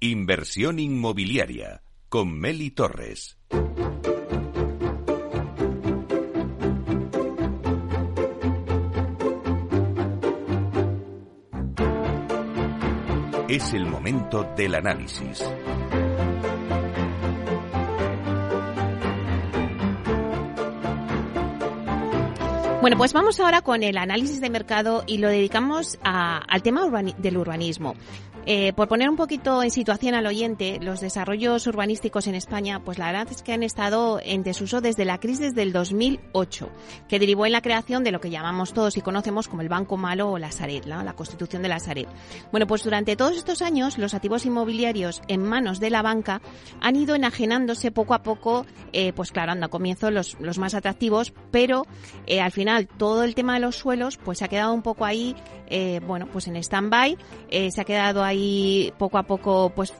Inversión inmobiliaria con Meli Torres. Es el momento del análisis. Bueno, pues vamos ahora con el análisis de mercado y lo dedicamos al tema del urbanismo. Eh, por poner un poquito en situación al oyente, los desarrollos urbanísticos en España, pues la verdad es que han estado en desuso desde la crisis del 2008, que derivó en la creación de lo que llamamos todos y conocemos como el Banco Malo o la Sareb, la constitución de la Sareb. Bueno, pues durante todos estos años, los activos inmobiliarios en manos de la banca han ido enajenándose poco a poco, eh, pues claro, anda, comienzo los, los más atractivos, pero eh, al final todo el tema de los suelos, pues se ha quedado un poco ahí, bueno, pues en stand-by, se ha quedado ahí y poco a poco pues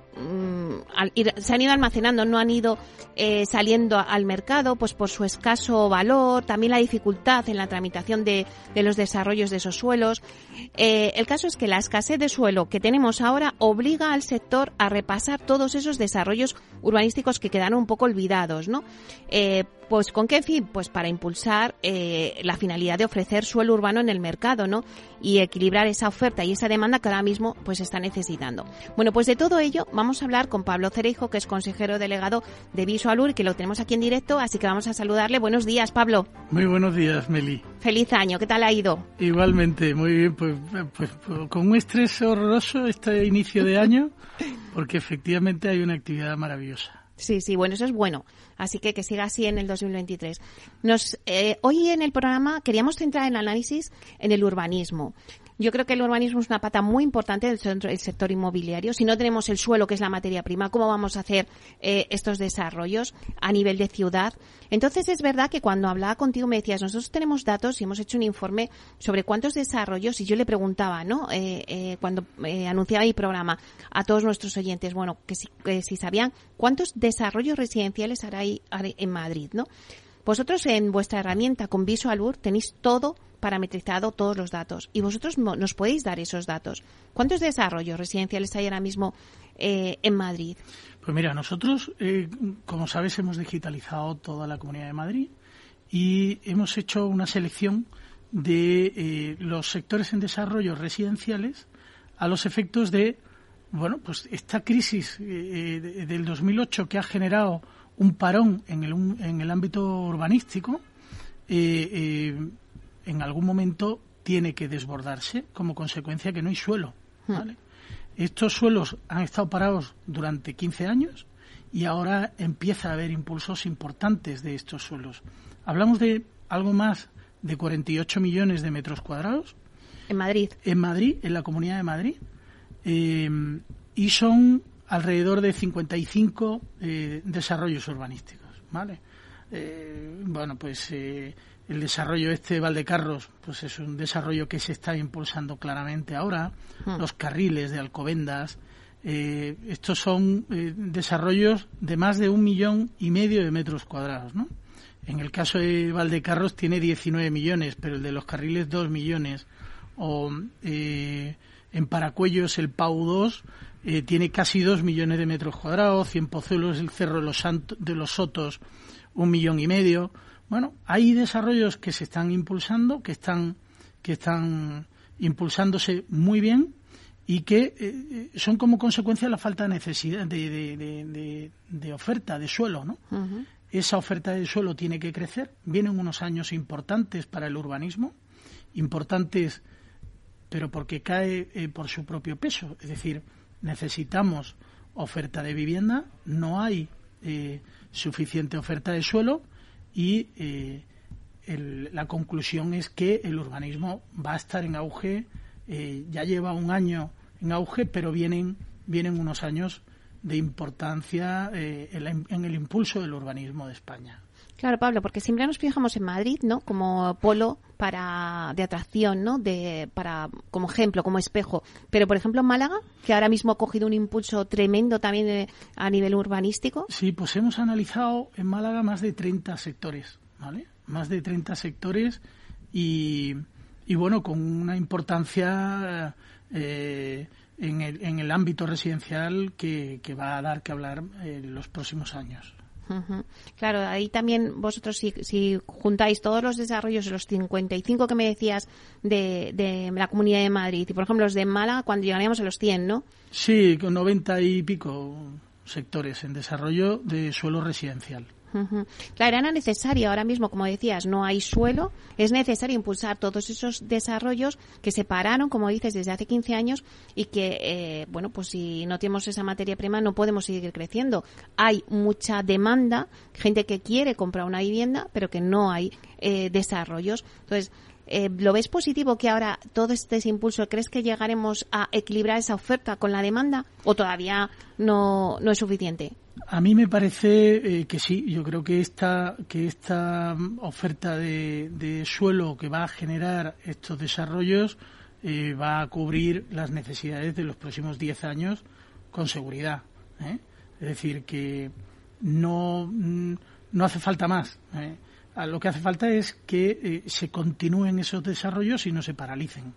se han ido almacenando, no han ido eh, saliendo al mercado pues por su escaso valor, también la dificultad en la tramitación de, los desarrollos de esos suelos. Eh, el caso es que la escasez de suelo que tenemos ahora obliga al sector a repasar todos esos desarrollos urbanísticos que quedaron un poco olvidados, ¿no? Eh, pues con qué fin? Pues para impulsar la finalidad de ofrecer suelo urbano en el mercado, ¿no? Y equilibrar esa oferta y esa demanda que ahora mismo pues está necesitando. Bueno, pues de todo ello vamos a hablar con Pablo Cereijo, que es consejero delegado de Visualur, que lo tenemos aquí en directo, así que vamos a saludarle. Buenos días, Pablo. Muy buenos días, Meli. Feliz año, ¿qué tal ha ido? Igualmente, muy bien, pues, pues, pues con un estrés horroroso este inicio de año, porque efectivamente hay una actividad maravillosa. Sí, sí, bueno, eso es bueno. Así que que siga así en el 2023. Nos, eh, hoy en el programa queríamos centrar el análisis en el urbanismo. Yo creo que el urbanismo es una pata muy importante del sector inmobiliario. Si no tenemos el suelo, que es la materia prima, ¿cómo vamos a hacer eh, estos desarrollos a nivel de ciudad? Entonces es verdad que cuando hablaba contigo me decías, nosotros tenemos datos y hemos hecho un informe sobre cuántos desarrollos, y yo le preguntaba, ¿no? Eh, eh, cuando anunciaba mi programa a todos nuestros oyentes, bueno, que si, que si sabían cuántos desarrollos residenciales hará en Madrid, ¿no? Vosotros en vuestra herramienta con Visualur tenéis todo parametrizado, todos los datos. Y vosotros nos podéis dar esos datos. ¿Cuántos desarrollos residenciales hay ahora mismo eh, en Madrid? Pues mira, nosotros, eh, como sabes, hemos digitalizado toda la Comunidad de Madrid y hemos hecho una selección de eh, los sectores en desarrollo residenciales a los efectos de, bueno, pues esta crisis del 2008 que ha generado un parón en el, en el ámbito urbanístico, eh, eh, en algún momento tiene que desbordarse como consecuencia que no hay suelo. Hmm. Estos suelos han estado parados durante 15 años y ahora empieza a haber impulsos importantes de estos suelos. Hablamos de algo más de 48 millones de metros cuadrados. En Madrid. En Madrid, en la Comunidad de Madrid. Eh, y son alrededor de 55 eh, desarrollos urbanísticos, ¿vale? Eh, bueno, pues eh, el desarrollo este de Valdecarros, pues es un desarrollo que se está impulsando claramente ahora. Hmm. Los carriles de Alcobendas, estos son desarrollos de más de un millón y medio de metros cuadrados, ¿no? En el caso de Valdecarros tiene 19 millones, pero el de los carriles 2 millones. O en Paracuellos el PAU 2 eh, tiene casi dos millones de metros cuadrados, Cien Pozuelos, el Cerro de los, de los Sotos, un millón y medio. Bueno, hay desarrollos que se están impulsando, que están, que están impulsándose muy bien y que eh, son como consecuencia de la falta de necesidad de, de, oferta de suelo, ¿no? Esa oferta de suelo tiene que crecer. Vienen unos años importantes para el urbanismo, importantes, pero porque cae eh, por su propio peso. Es decir, necesitamos oferta de vivienda, no hay eh, suficiente oferta de suelo y eh, la conclusión es que el urbanismo va a estar en auge, eh, ya lleva un año en auge, pero vienen, vienen unos años de importancia en el impulso del urbanismo de España. Claro, Pablo, porque siempre nos fijamos en Madrid, ¿no? Como polo para de atracción, ¿no? De para como ejemplo, como espejo. Pero por ejemplo en Málaga, que ahora mismo ha cogido un impulso tremendo también eh, a nivel urbanístico. Sí, pues hemos analizado en Málaga más de 30 sectores, ¿vale? Más de 30 sectores y, y bueno, con una importancia eh, en el, en el ámbito residencial que, que va a dar que hablar en los próximos años. Claro, ahí también vosotros si, si, juntáis todos los desarrollos, los 55 que me decías de, de la Comunidad de Madrid, y por ejemplo los de Málaga, cuando llegaríamos a los 100, ¿no? Sí, con 90 y pico sectores en desarrollo de suelo residencial. Claro, era ahora mismo, como decías, no hay suelo, es necesario impulsar todos esos desarrollos que se pararon, como dices, desde hace 15 años y que, eh, bueno, pues si no tenemos esa materia prima no podemos seguir creciendo. Hay mucha demanda, gente que quiere comprar una vivienda, pero que no hay eh, desarrollos. Entonces, eh, ¿Lo ves positivo que ahora todo este impulso, crees que llegaremos a equilibrar esa oferta con la demanda o todavía no, no es suficiente? A mí me parece eh, que sí. Yo creo que esta, que esta oferta de, suelo que va a generar estos desarrollos eh, va a cubrir las necesidades de los próximos 10 años con seguridad. ¿eh? Es decir, que no, no hace falta más. Lo que hace falta es que se continúen esos desarrollos y no se paralicen.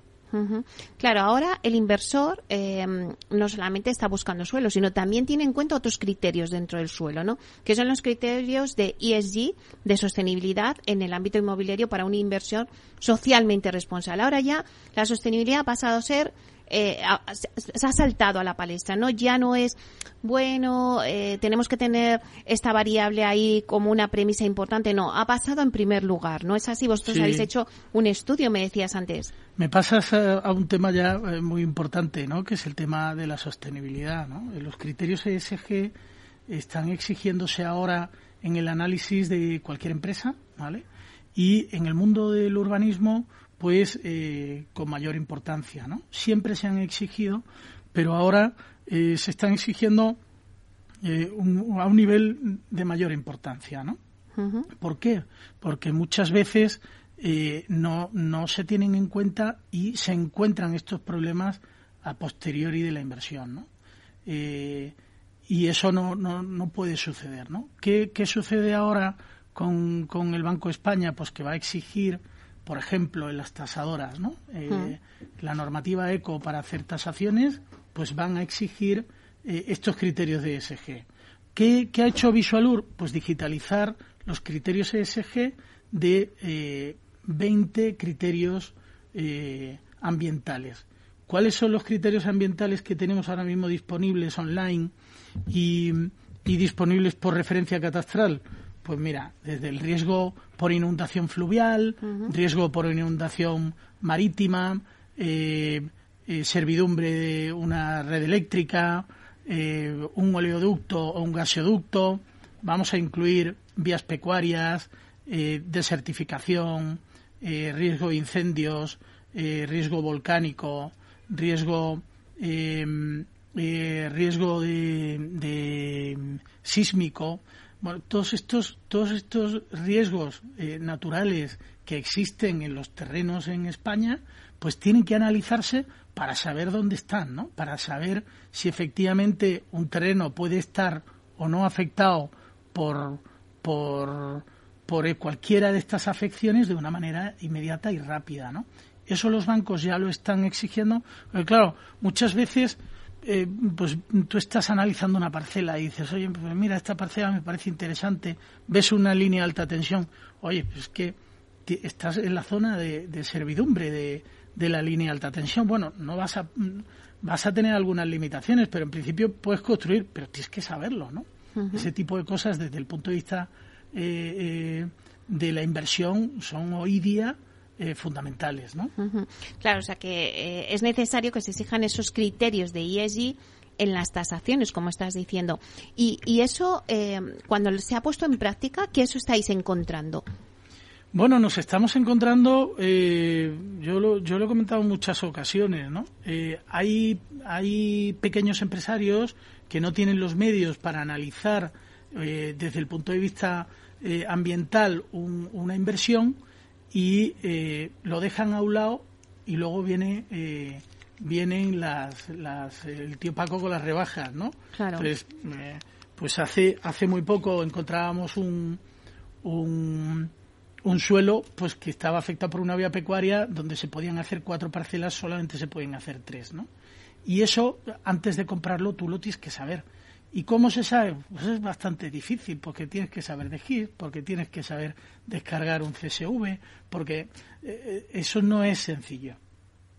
Claro, ahora el inversor eh, no solamente está buscando suelo, sino también tiene en cuenta otros criterios dentro del suelo, ¿no? Que son los criterios de ESG, de sostenibilidad en el ámbito inmobiliario para una inversión socialmente responsable. Ahora ya la sostenibilidad ha pasado a ser eh, se ha saltado a la palestra, ¿no? Ya no es, bueno, eh, tenemos que tener esta variable ahí como una premisa importante, no, ha pasado en primer lugar, ¿no es así? Vosotros habéis hecho un estudio, me decías antes. Me pasas a, un tema ya eh, muy importante, ¿no? Que es el tema de la sostenibilidad, ¿no? Los criterios ESG están exigiéndose ahora en el análisis de cualquier empresa, ¿vale? Y en el mundo del urbanismo, pues eh, con mayor importancia. ¿no? Siempre se han exigido, pero ahora eh, se están exigiendo eh, a un nivel de mayor importancia. ¿no? ¿Por qué? Porque muchas veces no, no se tienen en cuenta y se encuentran estos problemas a posteriori de la inversión. ¿no? y eso no, no, no, puede suceder. ¿no? ¿Qué, ¿Qué, sucede ahora con, con el Banco de España? Pues que va a exigir por ejemplo, en las tasadoras, ¿no? Eh, la normativa ECO para hacer tasaciones, pues van a exigir eh, estos criterios de ESG. ¿Qué, ha hecho Visualur? Pues digitalizar los criterios ESG de 20 eh, criterios ambientales. ¿Cuáles son los criterios ambientales que tenemos ahora mismo disponibles online y disponibles por referencia catastral? Pues mira, desde el riesgo por inundación fluvial, riesgo por inundación marítima, eh, eh, servidumbre de una red eléctrica, eh, un oleoducto o un gasoducto, vamos a incluir vías pecuarias, desertificación, riesgo de incendios, riesgo volcánico, riesgo riesgo de sísmico, bueno, todos estos, todos estos riesgos eh, naturales que existen en los terrenos en España, pues tienen que analizarse para saber dónde están, ¿no? Para saber si efectivamente un terreno puede estar o no afectado por, por, por cualquiera de estas afecciones de una manera inmediata y rápida, ¿no? Eso los bancos ya lo están exigiendo. Pero claro, muchas veces eh, pues tú estás analizando una parcela y dices, oye, pues mira, esta parcela me parece interesante, ves una línea de alta tensión, oye, pues es que estás en la zona de, servidumbre de, de, la línea de alta tensión. Bueno, no vas a, vas a tener algunas limitaciones, pero en principio puedes construir, pero tienes que saberlo, ¿no? Ese tipo de cosas desde el punto de vista eh, eh, de la inversión son hoy día eh, fundamentales, ¿no? Claro, o sea que eh, es necesario que se exijan esos criterios de ESG en las tasaciones, como estás diciendo. Y, y eso, eh, cuando se ha puesto en práctica, ¿qué eso estáis encontrando? Bueno, nos estamos encontrando, yo, lo, yo lo he comentado en muchas ocasiones, ¿no? hay, hay pequeños empresarios que no tienen los medios para analizar desde el punto de vista ambiental una inversión y eh, lo dejan a un lado y luego viene eh, vienen las, las el tío Paco con las rebajas, ¿no? Claro. Entonces, eh, pues hace hace muy poco encontrábamos un, un un suelo pues que estaba afectado por una vía pecuaria donde se podían hacer cuatro parcelas solamente se pueden hacer tres, ¿no? Y eso, antes de comprarlo, tú lo tienes que saber. ¿Y cómo se sabe? Pues es bastante difícil, porque tienes que saber de GIS, porque tienes que saber descargar un CSV, porque eh, eso no es sencillo,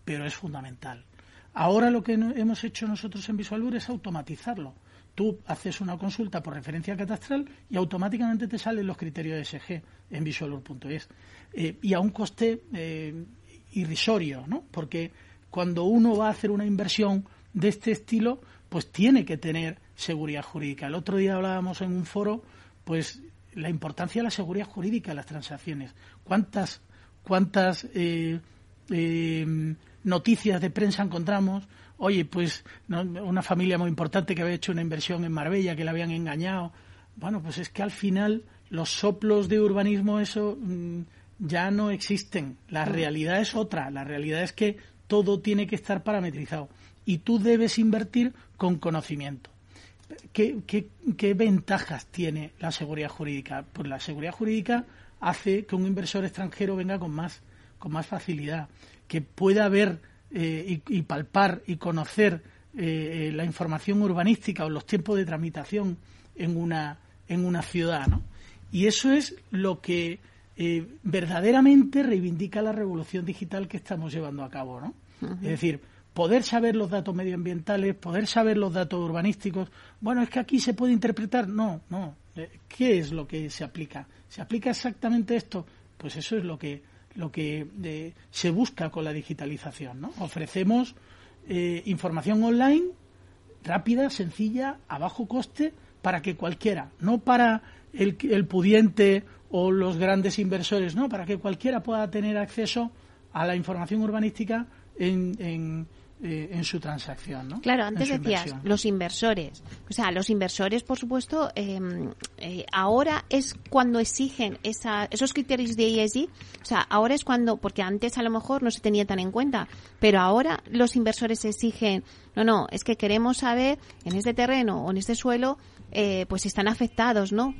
pero es fundamental. Ahora lo que hemos hecho nosotros en Visualur es automatizarlo. Tú haces una consulta por referencia catastral y automáticamente te salen los criterios de SG en visualur.es. Eh, y a un coste eh, irrisorio, ¿no? Porque cuando uno va a hacer una inversión de este estilo, pues tiene que tener seguridad jurídica. El otro día hablábamos en un foro, pues la importancia de la seguridad jurídica en las transacciones. ¿Cuántas, cuántas eh, eh, noticias de prensa encontramos? Oye, pues una familia muy importante que había hecho una inversión en Marbella, que la habían engañado. Bueno, pues es que al final los soplos de urbanismo, eso mm, ya no existen. La realidad es otra. La realidad es que todo tiene que estar parametrizado y tú debes invertir con conocimiento. ¿Qué, qué, ventajas tiene la seguridad jurídica? Pues la seguridad jurídica hace que un inversor extranjero venga con más, con más facilidad, que pueda ver eh, y, palpar y conocer eh, la información urbanística o los tiempos de tramitación en una, en una ciudad. ¿no? Y eso es lo que eh, verdaderamente reivindica la revolución digital que estamos llevando a cabo. ¿no? Es decir, poder saber los datos medioambientales, poder saber los datos urbanísticos. Bueno, es que aquí se puede interpretar. No, no. Eh, ¿Qué es lo que se aplica? ¿Se aplica exactamente esto? Pues eso es lo que lo que eh, se busca con la digitalización. ¿no? Ofrecemos eh, información online rápida, sencilla, a bajo coste, para que cualquiera, no para el, el pudiente o los grandes inversores, no, para que cualquiera pueda tener acceso a la información urbanística en, eh, en su transacción. ¿no? Claro, antes decías los inversores. O sea, los inversores, por supuesto, em, eh, ahora es cuando exigen esa, esos criterios de ESG. O sea, ahora es cuando, porque antes a lo mejor no se tenía tan en cuenta, pero ahora los inversores exigen, no, no, es que queremos saber en este terreno o en este suelo, eh, pues están afectados, ¿no?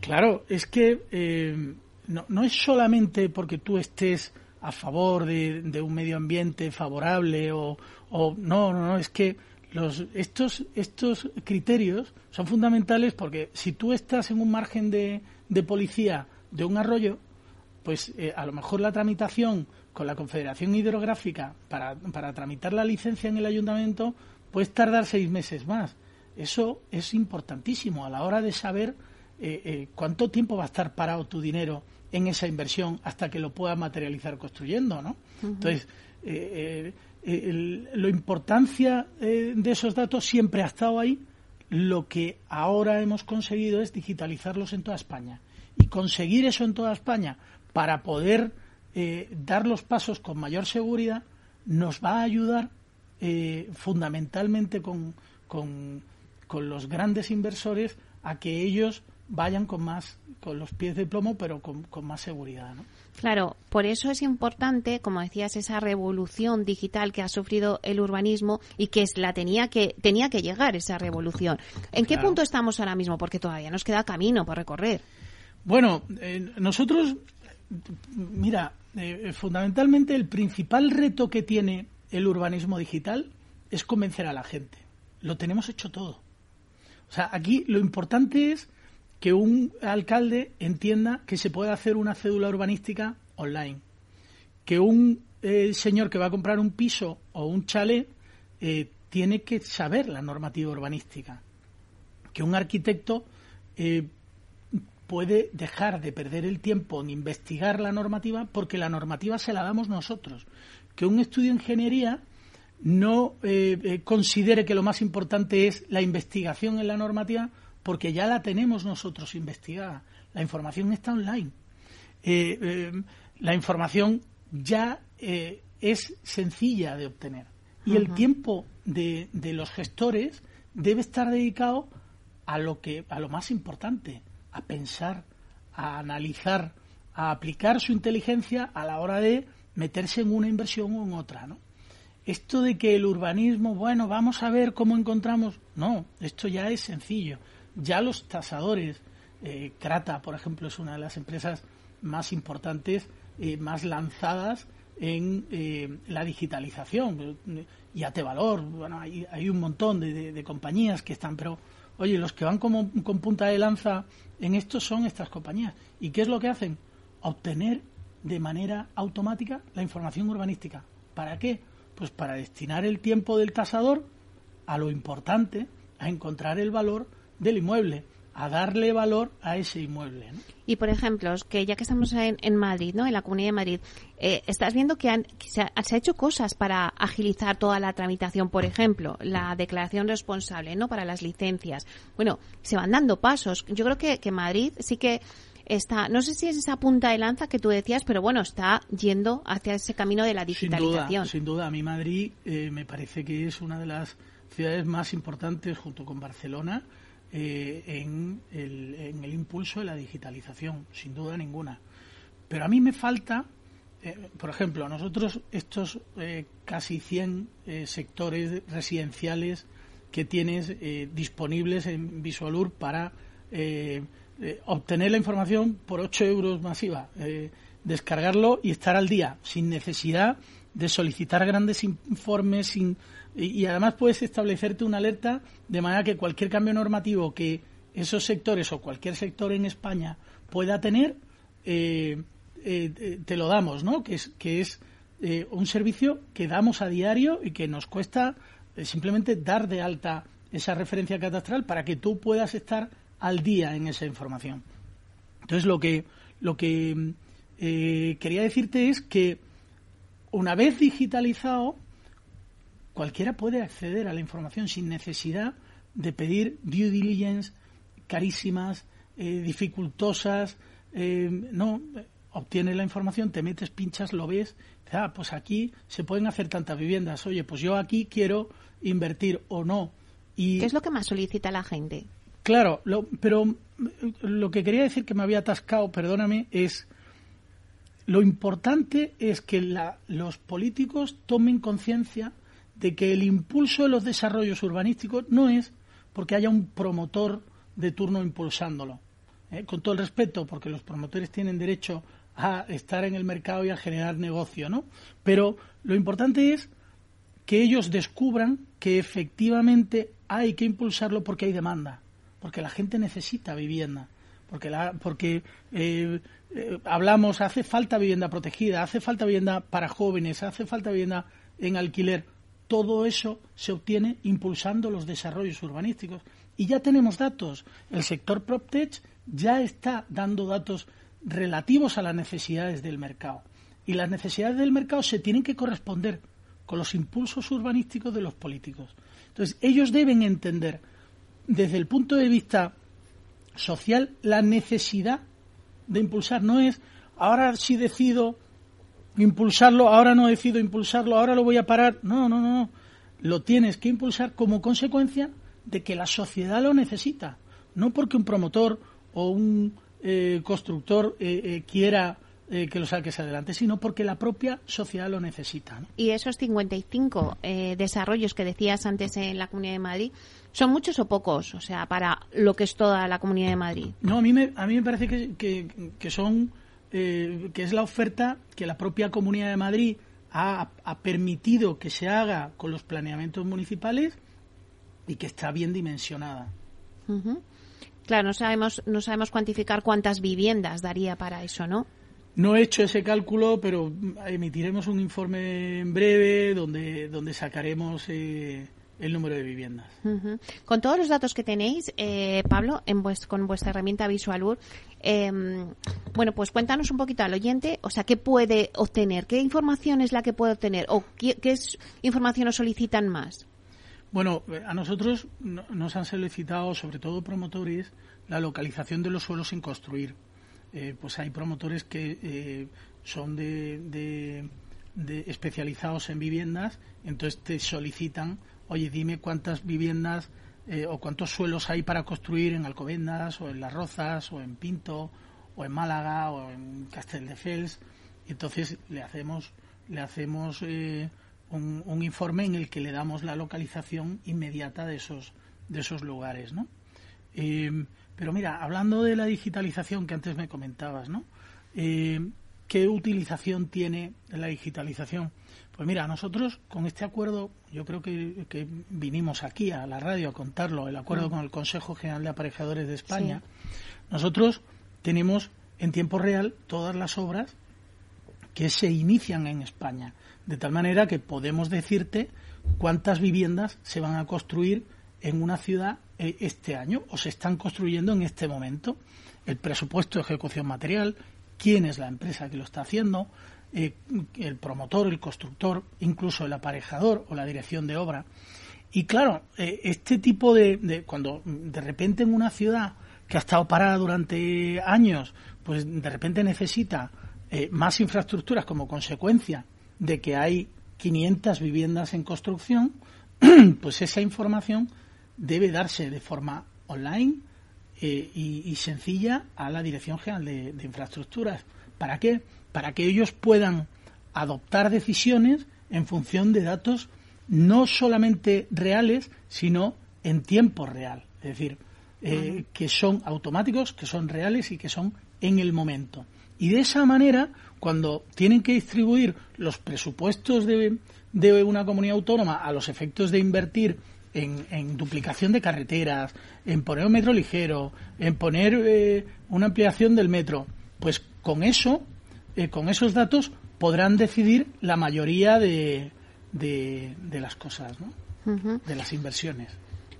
Claro, es que no, no es solamente porque tú estés a favor de, un medio ambiente favorable o, no, no, no, es que los, estos, estos criterios son fundamentales porque si tú estás en un margen de, de policía de un arroyo, pues eh, a lo mejor la tramitación con la Confederación Hidrográfica para, para tramitar la licencia en el ayuntamiento puede tardar seis meses más. Eso es importantísimo a la hora de saber eh, eh, cuánto tiempo va a estar parado tu dinero en esa inversión hasta que lo pueda materializar construyendo, ¿no? Entonces, eh, eh la importancia eh, de esos datos siempre ha estado ahí. Lo que ahora hemos conseguido es digitalizarlos en toda España. Y conseguir eso en toda España para poder dar los pasos con mayor seguridad nos va a ayudar fundamentalmente con, con, con los grandes inversores a que ellos vayan con más con los pies de plomo pero con, más seguridad ¿no? Claro, por eso es importante, como decías, esa revolución digital que ha sufrido el urbanismo y que es la tenía que tenía que llegar esa revolución. ¿En qué punto estamos ahora mismo? Porque todavía nos queda camino por recorrer. Bueno, eh, nosotros, mira, eh, fundamentalmente el principal reto que tiene el urbanismo digital es convencer a la gente. Lo tenemos hecho todo. O sea, aquí lo importante es que un alcalde entienda que se puede hacer una cédula urbanística online, que un eh, señor que va a comprar un piso o un chalet eh, tiene que saber la normativa urbanística, que un arquitecto eh, puede dejar de perder el tiempo en investigar la normativa porque la normativa se la damos nosotros, que un estudio de ingeniería no considere que lo más importante es la investigación en la normativa, porque ya la tenemos nosotros investigada. La información está online. Eh, eh, la información ya eh, es sencilla de obtener. Y el tiempo de, de, los gestores debe estar dedicado a lo que a lo más importante, a pensar, a analizar, a aplicar su inteligencia a la hora de meterse en una inversión o en otra, ¿no? Esto de que el urbanismo, bueno, vamos a ver cómo encontramos, no, esto ya es sencillo ya los tasadores, eh, Crata, por ejemplo, es una de las empresas más importantes, y más lanzadas en eh, la digitalización y ate valor. Bueno, hay, hay un montón de, compañías que están, pero oye, los que van como, con punta de lanza en esto son estas compañías. ¿Y qué es lo que hacen? Obtener de manera automática la información urbanística. ¿Para qué? Pues para destinar el tiempo del tasador a lo importante, a encontrar el valor del inmueble a darle valor a ese inmueble. Y por ejemplo, que ya que estamos en, Madrid, ¿no? En la Comunidad de Madrid, eh, estás viendo que, se, ha, hecho cosas para agilizar toda la tramitación. Por ejemplo, la declaración responsable, ¿no? Para las licencias. Bueno, se van dando pasos. Yo creo que, que Madrid sí que está, no sé si es esa punta de lanza que tú decías, pero bueno, está yendo hacia ese camino de la digitalización. Sin duda, a mí Madrid eh, me parece que es una de las ciudades más importantes junto con Barcelona eh, en, el, impulso de la digitalización, sin duda ninguna. Pero a mí me falta, eh, por ejemplo, nosotros estos eh, casi 100 sectores residenciales que tienes disponibles en Visualur para obtener la información por 8 euros masiva, descargarlo y estar al día, sin necesidad de solicitar grandes informes, sin y, además puedes establecerte una alerta de manera que cualquier cambio normativo que esos sectores o cualquier sector en España pueda tener, eh, eh, te lo damos, ¿no? Que es, que es eh, un servicio que damos a diario y que nos cuesta simplemente dar de alta esa referencia catastral para que tú puedas estar al día en esa información. Entonces, lo que, lo que quería decirte es que una vez digitalizado, cualquiera puede acceder a la información sin necesidad de pedir due diligence carísimas, eh, dificultosas. Eh, no, obtienes la información, te metes, pinchas, lo ves. Ah, pues aquí se pueden hacer tantas viviendas. Oye, pues yo aquí quiero invertir o no. Y, ¿Qué es lo que más solicita la gente? Claro, pero lo que quería decir que me había atascado, perdóname, es lo importante es que los políticos tomen conciencia de que el impulso de los desarrollos urbanísticos no es porque haya un promotor de turno impulsándolo. ¿eh? Con todo el respeto, porque los promotores tienen derecho a estar en el mercado y a generar negocio, ¿no? Pero lo importante es que ellos descubran que efectivamente hay que impulsarlo porque hay demanda, porque la gente necesita vivienda, porque, la, porque eh, eh, hablamos, hace falta vivienda protegida, hace falta vivienda para jóvenes, hace falta vivienda en alquiler todo eso se obtiene impulsando los desarrollos urbanísticos. Y ya tenemos datos. El sector PropTech ya está dando datos relativos a las necesidades del mercado. Y las necesidades del mercado se tienen que corresponder con los impulsos urbanísticos de los políticos. Entonces, ellos deben entender, desde el punto de vista social, la necesidad de impulsar. No es, ahora si decido impulsarlo, ahora no decido impulsarlo, ahora lo voy a parar. No, no, no. Lo tienes que impulsar como consecuencia de que la sociedad lo necesita. No porque un promotor o un eh, constructor eh, eh, quiera que lo saques adelante, sino porque la propia sociedad lo necesita. Y esos 55 desarrollos que decías antes en la Comunidad de Madrid, ¿son muchos o pocos? O sea, para lo que es toda la Comunidad de Madrid. No, a mí me, a mí me parece que, que son eh, que es la oferta que la propia Comunidad de Madrid ha, permitido que se haga con los planeamientos municipales y que está bien dimensionada. Claro, no sabemos, no sabemos cuantificar cuántas viviendas daría para eso, ¿no? No he hecho ese cálculo, pero emitiremos un informe en breve donde, donde sacaremos eh, el número de viviendas. Con todos los datos que tenéis, eh, Pablo, en con vuestra herramienta Visualur, em, bueno, pues cuéntanos un poquito al oyente, o sea, ¿qué puede obtener? ¿Qué información es la que puede obtener? ¿O qué, información os solicitan más? Bueno, eh, a nosotros nos han solicitado, sobre todo promotores, la localización de los suelos sin construir. Eh, pues hay promotores que son de especializados en viviendas, entonces te solicitan oye, dime cuántas viviendas eh, o cuántos suelos hay para construir en Alcobendas o en Las Rozas o en Pinto o en Málaga o en Castelldefels. Y entonces le hacemos, le hacemos eh, un, informe en el que le damos la localización inmediata de esos, de esos lugares, ¿no? Eh, pero mira, hablando de la digitalización que antes me comentabas, ¿no? ¿qué utilización tiene la digitalización? Pues mira, nosotros con este acuerdo, yo creo que, vinimos aquí a la radio a contarlo, el acuerdo mm. con el Consejo General de Aparejadores de España, nosotros tenemos en tiempo real todas las obras que se inician en España, de tal manera que podemos decirte cuántas viviendas se van a construir en una ciudad eh, este año o se están construyendo en este momento, el presupuesto de ejecución material, quién es la empresa que lo está haciendo, eh, el promotor, el constructor, incluso el aparejador o la dirección de obra. Y claro, eh, este tipo de, cuando de repente en una ciudad que ha estado parada durante años, pues de repente necesita eh, más infraestructuras como consecuencia de que hay 500 viviendas en construcción, pues esa información debe darse de forma online y, sencilla a la Dirección General de Infraestructuras. ¿Para qué? para que ellos puedan adoptar decisiones en función de datos no solamente reales, sino en tiempo real. Es decir, eh, que son automáticos, que son reales y que son en el momento. Y de esa manera, cuando tienen que distribuir los presupuestos de, de una comunidad autónoma a los efectos de invertir en, duplicación de carreteras, en poner un metro ligero, en poner eh, una ampliación del metro, pues con eso eh, con esos datos podrán decidir la mayoría de, de, las cosas, ¿no? de las inversiones.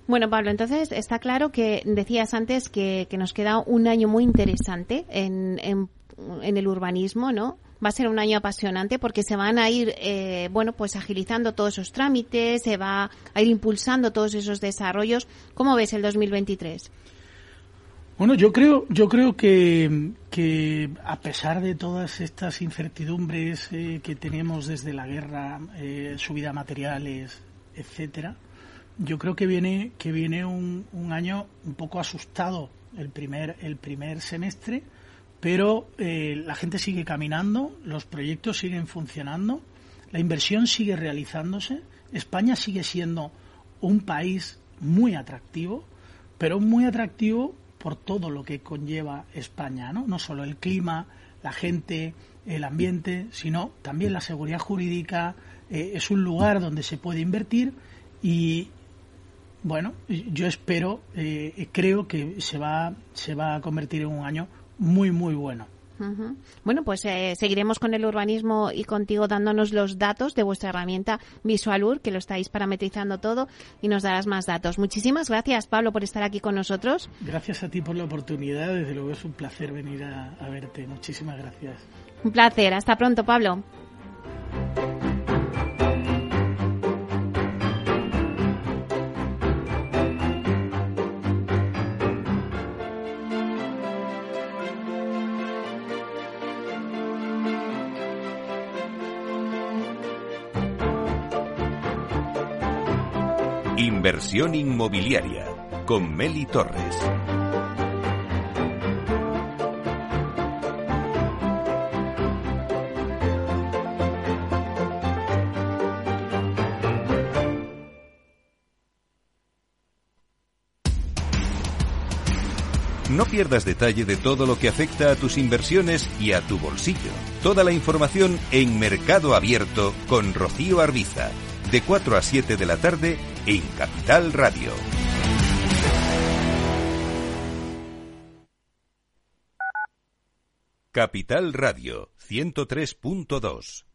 Bueno, Pablo, entonces está claro que decías antes que, nos queda un año muy interesante en, en, el urbanismo, ¿no? Va a ser un año apasionante porque se van a ir, eh, bueno, pues agilizando todos esos trámites, se va a ir impulsando todos esos desarrollos. ¿Cómo ves el 2023? Bueno, yo creo, yo creo que, que a pesar de todas estas incertidumbres eh, que tenemos desde la guerra, eh, subida materiales, etcétera, yo creo que viene que viene un, un, año un poco asustado el primer el primer semestre, pero eh, la gente sigue caminando, los proyectos siguen funcionando, la inversión sigue realizándose, España sigue siendo un país muy atractivo, pero muy atractivo por todo lo que conlleva España, ¿no? No solo el clima, la gente, el ambiente, sino también la seguridad jurídica. Eh, es un lugar donde se puede invertir y, bueno, yo espero, eh, creo que se va, se va a convertir en un año muy, muy bueno. Bueno, pues eh, seguiremos con el urbanismo y contigo dándonos los datos de vuestra herramienta Visualur, que lo estáis parametrizando todo y nos darás más datos. Muchísimas gracias, Pablo, por estar aquí con nosotros. Gracias a ti por la oportunidad. Desde luego es un placer venir a verte. Muchísimas gracias. Un placer. Hasta pronto, Pablo. Inversión inmobiliaria con Meli Torres. No pierdas detalle de todo lo que afecta a tus inversiones y a tu bolsillo. Toda la información en Mercado Abierto con Rocío Arbiza de 4 a 7 de la tarde en Capital Radio. Capital Radio 103.2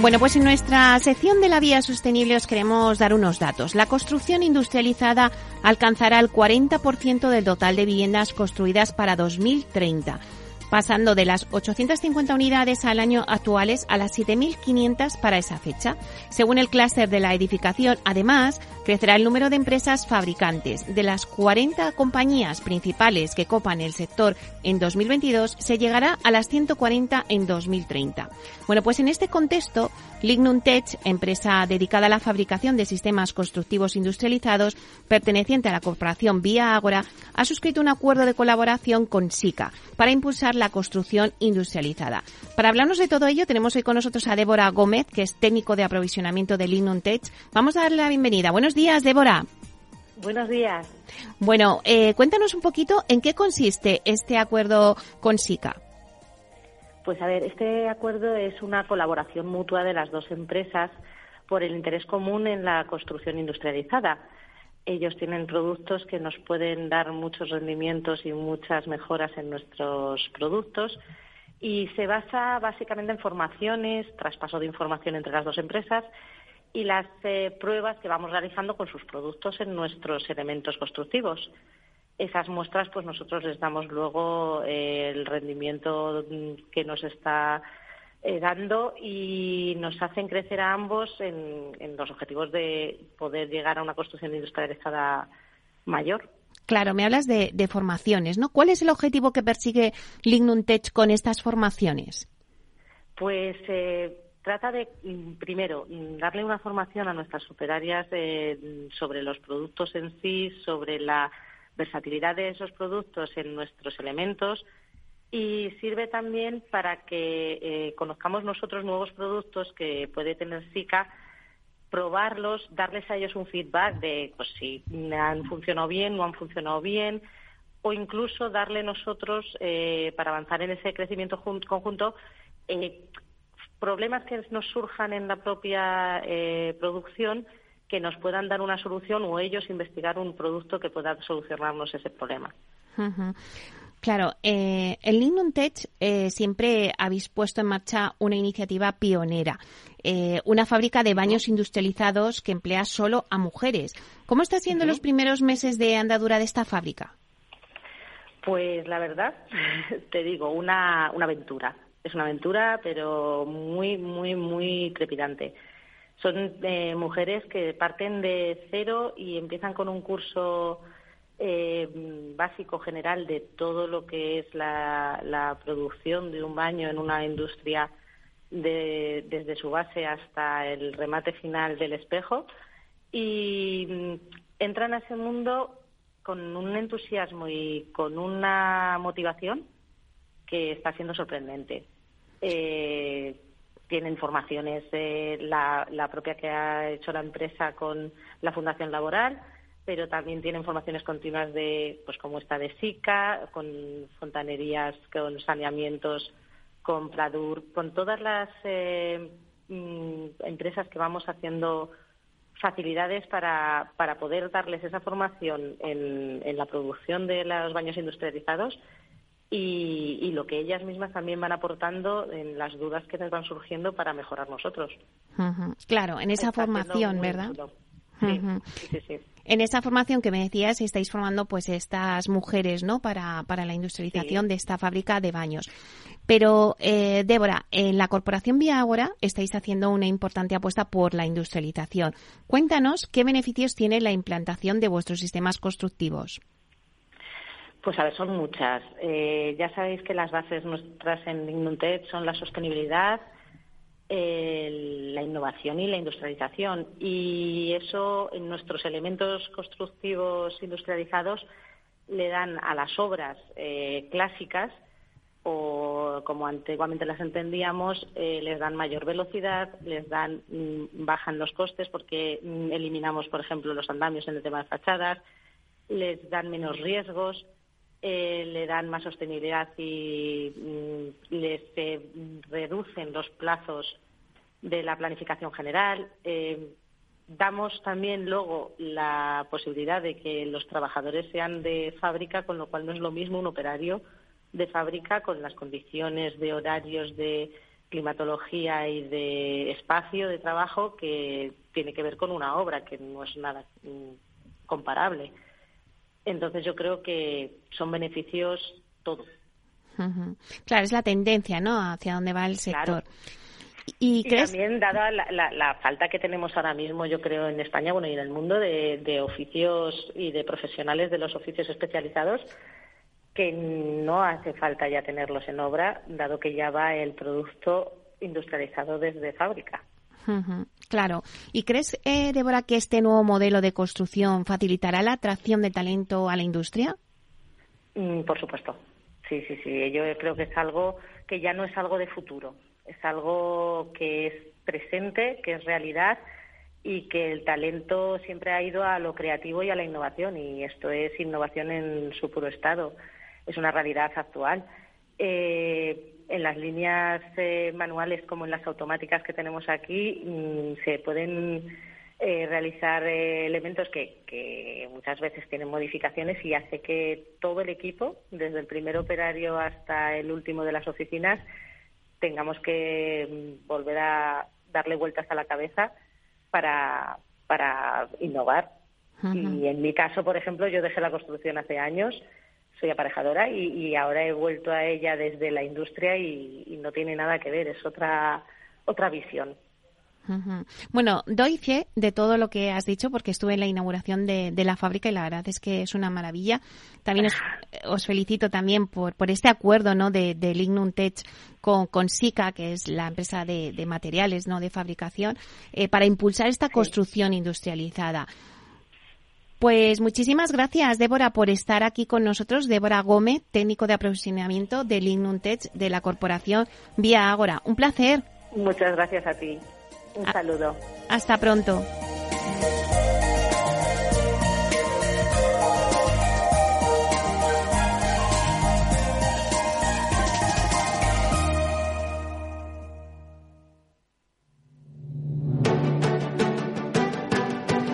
Bueno, pues en nuestra sección de la vía sostenible os queremos dar unos datos. La construcción industrializada alcanzará el 40% del total de viviendas construidas para 2030 pasando de las 850 unidades al año actuales a las 7.500 para esa fecha. Según el clúster de la edificación, además, crecerá el número de empresas fabricantes. De las 40 compañías principales que copan el sector en 2022, se llegará a las 140 en 2030. Bueno, pues en este contexto, Lignum Tech, empresa dedicada a la fabricación de sistemas constructivos industrializados, perteneciente a la corporación Vía Ágora, ha suscrito un acuerdo de colaboración con SICA para impulsar la construcción industrializada. Para hablarnos de todo ello, tenemos hoy con nosotros a Débora Gómez, que es técnico de aprovisionamiento de Lignum Tech. Vamos a darle la bienvenida. Buenos días, Débora. Buenos días. Bueno, eh, cuéntanos un poquito en qué consiste este acuerdo con SICA. Pues a ver, este acuerdo es una colaboración mutua de las dos empresas por el interés común en la construcción industrializada. Ellos tienen productos que nos pueden dar muchos rendimientos y muchas mejoras en nuestros productos y se basa básicamente en formaciones, traspaso de información entre las dos empresas y las eh, pruebas que vamos realizando con sus productos en nuestros elementos constructivos esas muestras pues nosotros les damos luego eh, el rendimiento que nos está eh, dando y nos hacen crecer a ambos en, los objetivos de poder llegar a una construcción industrializada mayor. Claro, me hablas de, formaciones, ¿no? ¿Cuál es el objetivo que persigue Lignum Tech con estas formaciones? Pues eh, trata de, mm, primero, mm, darle una formación a nuestras superarias sobre los productos en sí, sobre la versatilidad de esos productos en nuestros elementos y sirve también para que eh, conozcamos nosotros nuevos productos que puede tener SICA, probarlos, darles a ellos un feedback de pues, si han funcionado bien, no han funcionado bien, o incluso darle nosotros, eh, para avanzar en ese crecimiento conjunto, eh, problemas que nos surjan en la propia producción que nos puedan dar una solución o ellos investigar un producto que pueda solucionarnos ese problema. Claro, eh, el Lignum Tech eh, siempre habéis puesto en marcha una iniciativa pionera, eh, una fábrica de baños industrializados que emplea solo a mujeres. ¿Cómo está siendo los primeros meses de andadura de esta fábrica? Pues la verdad, te digo, una, una aventura. Es una aventura, pero muy, muy, muy trepidante. Son eh, mujeres que parten de cero y empiezan con un curso eh, básico general de todo lo que es la, producción de un baño en una industria desde su base hasta el remate final del espejo y mm, entran a ese mundo con un entusiasmo y con una motivación que está siendo sorprendente. Eh, tienen formaciones eh, la, propia que ha hecho la empresa con la Fundación Laboral, pero también tienen formaciones continuas de, pues como esta de SICA, con fontanerías, con saneamientos, con Pladur, con todas las eh, mm, empresas que vamos haciendo facilidades para, para poder darles esa formación en la producción de los baños industrializados y, lo que ellas mismas también van aportando en las dudas que nos van surgiendo para mejorar nosotros. Claro, en esa formación, ¿verdad? Sí, sí, En esa formación que me decías, estáis formando pues estas mujeres, ¿no? Para, para la industrialización de esta fábrica de baños. Pero, eh, Débora, en la Corporación Vía estáis haciendo una importante apuesta por la industrialización. Cuéntanos qué beneficios tiene la implantación de vuestros sistemas constructivos. Pues a ver, son muchas. Eh, ya sabéis que las bases nuestras en Dignuntech son la sostenibilidad, la innovación y la industrialización. Y eso en nuestros elementos constructivos industrializados le dan a las obras eh, clásicas o como antiguamente las entendíamos, eh, les dan mayor velocidad, les dan mm, bajan los costes porque mm, eliminamos, por ejemplo, los andamios en el tema de fachadas, les dan menos riesgos, eh, le dan más sostenibilidad y mm, les eh, reducen los plazos de la planificación general. damos también luego la posibilidad de que los trabajadores sean de fábrica, con lo cual no es lo mismo un operario de fábrica con las condiciones de horarios de climatología y de espacio de trabajo que tiene que ver con una obra que no es nada mm, comparable. Entonces yo creo que son beneficios todos. Claro, es la tendencia, ¿no? Hacia dónde va el sector. ¿Y, también, dada la, falta que tenemos ahora mismo, yo creo, en España bueno, y en el mundo de oficios y de profesionales de los oficios especializados, que no hace falta ya tenerlos en obra, dado que ya va el producto industrializado desde fábrica. Claro. ¿Y crees, eh, Débora, que este nuevo modelo de construcción facilitará la atracción de talento a la industria? Mm, por supuesto. Sí, sí, sí. Yo creo que es algo que ya no es algo de futuro. Es algo que es presente, que es realidad y que el talento siempre ha ido a lo creativo y a la innovación. Y esto es innovación en su puro estado es una realidad actual. Eh, en las líneas eh, manuales como en las automáticas que tenemos aquí mm, se pueden eh, realizar elementos que, que, muchas veces tienen modificaciones y hace que todo el equipo, desde el primer operario hasta el último de las oficinas, tengamos que mm, volver a darle vueltas a la cabeza para, para innovar. Y en mi caso, por ejemplo, yo dejé la construcción hace años soy aparejadora y, ahora he vuelto a ella desde la industria y, no tiene nada que ver, es otra, otra visión. Bueno, doy fe de todo lo que has dicho porque estuve en la inauguración de, la fábrica y la verdad es que es una maravilla. También os, felicito también por, por este acuerdo ¿no? de, de Lignum Tech con, con SICA, que es la empresa de, materiales no de fabricación, eh, para impulsar esta construcción industrializada. Pues muchísimas gracias, Débora, por estar aquí con nosotros. Débora Gómez, técnico de aprovisionamiento de Lignum Tech de la corporación Vía Ágora. Un placer. Muchas gracias a ti. Un saludo. Hasta pronto.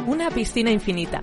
Una piscina infinita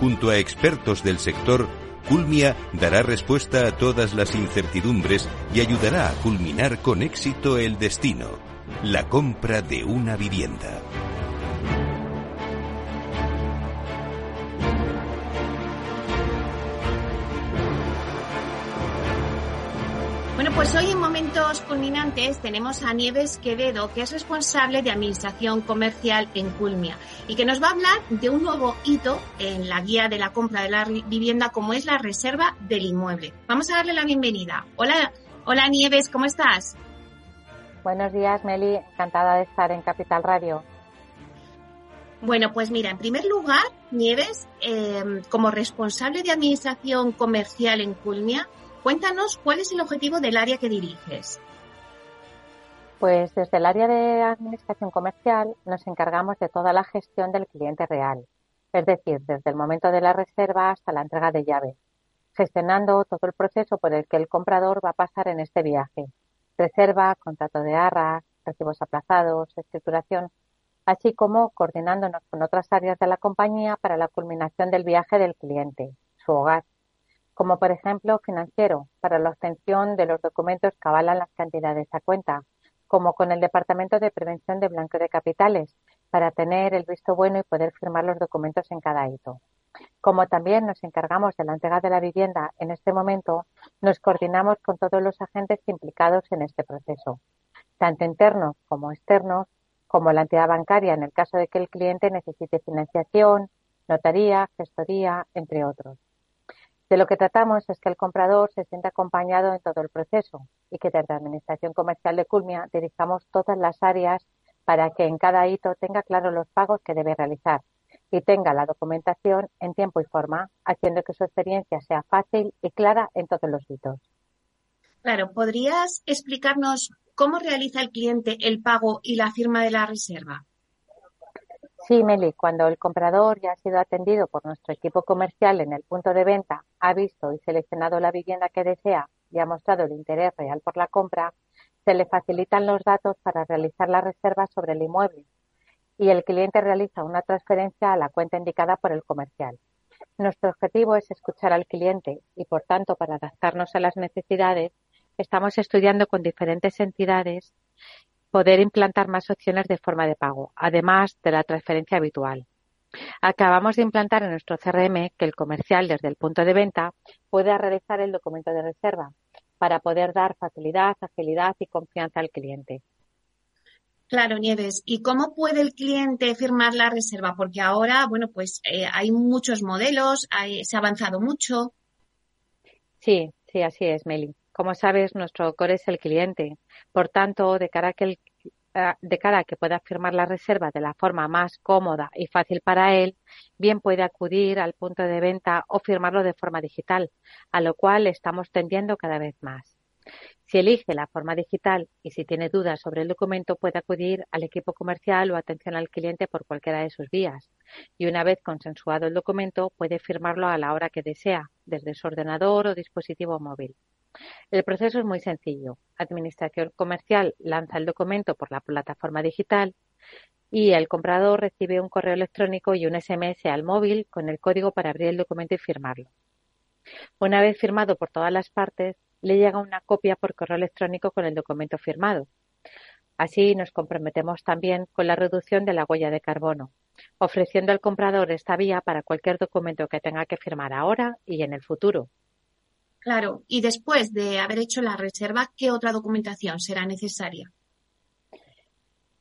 Junto a expertos del sector, Culmia dará respuesta a todas las incertidumbres y ayudará a culminar con éxito el destino, la compra de una vivienda. Bueno, pues hoy en Momentos Culminantes tenemos a Nieves Quevedo, que es responsable de Administración Comercial en Culmia y que nos va a hablar de un nuevo hito en la guía de la compra de la vivienda como es la reserva del inmueble. Vamos a darle la bienvenida. Hola, hola Nieves, ¿cómo estás? Buenos días, Meli. Encantada de estar en Capital Radio. Bueno, pues mira, en primer lugar, Nieves, eh, como responsable de Administración Comercial en Culmia, Cuéntanos cuál es el objetivo del área que diriges. Pues desde el área de administración comercial nos encargamos de toda la gestión del cliente real, es decir, desde el momento de la reserva hasta la entrega de llave. gestionando todo el proceso por el que el comprador va a pasar en este viaje. Reserva, contrato de arras, recibos aplazados, escrituración, así como coordinándonos con otras áreas de la compañía para la culminación del viaje del cliente, su hogar, como por ejemplo financiero, para la obtención de los documentos que avalan las cantidades a cuenta, como con el Departamento de Prevención de Blanqueo de Capitales, para tener el visto bueno y poder firmar los documentos en cada hito. Como también nos encargamos de la entrega de la vivienda en este momento, nos coordinamos con todos los agentes implicados en este proceso, tanto internos como externos, como la entidad bancaria en el caso de que el cliente necesite financiación, notaría, gestoría, entre otros. De lo que tratamos es que el comprador se sienta acompañado en todo el proceso y que desde la Administración Comercial de Culmia dirijamos todas las áreas para que en cada hito tenga claro los pagos que debe realizar y tenga la documentación en tiempo y forma, haciendo que su experiencia sea fácil y clara en todos los hitos. Claro, ¿podrías explicarnos cómo realiza el cliente el pago y la firma de la reserva? Sí, Meli, cuando el comprador ya ha sido atendido por nuestro equipo comercial en el punto de venta, ha visto y seleccionado la vivienda que desea y ha mostrado el interés real por la compra, se le facilitan los datos para realizar la reserva sobre el inmueble y el cliente realiza una transferencia a la cuenta indicada por el comercial. Nuestro objetivo es escuchar al cliente y, por tanto, para adaptarnos a las necesidades, estamos estudiando con diferentes entidades poder implantar más opciones de forma de pago, además de la transferencia habitual. Acabamos de implantar en nuestro CRM que el comercial desde el punto de venta pueda realizar el documento de reserva para poder dar facilidad, agilidad y confianza al cliente. Claro, Nieves. ¿Y cómo puede el cliente firmar la reserva? Porque ahora, bueno, pues eh, hay muchos modelos, se ha avanzado mucho. Sí, sí, así es, Meli. Como sabes, nuestro core es el cliente. Por tanto, de cara a que de cara a que pueda firmar la reserva de la forma más cómoda y fácil para él, bien puede acudir al punto de venta o firmarlo de forma digital, a lo cual estamos tendiendo cada vez más. Si elige la forma digital y si tiene dudas sobre el documento, puede acudir al equipo comercial o atención al cliente por cualquiera de sus vías. Y una vez consensuado el documento, puede firmarlo a la hora que desea, desde su ordenador o dispositivo móvil. El proceso es muy sencillo. Administración comercial lanza el documento por la plataforma digital y el comprador recibe un correo electrónico y un SMS al móvil con el código para abrir el documento y firmarlo. Una vez firmado por todas las partes, le llega una copia por correo electrónico con el documento firmado. Así nos comprometemos también con la reducción de la huella de carbono, ofreciendo al comprador esta vía para cualquier documento que tenga que firmar ahora y en el futuro. Claro, y después de haber hecho la reserva, ¿qué otra documentación será necesaria?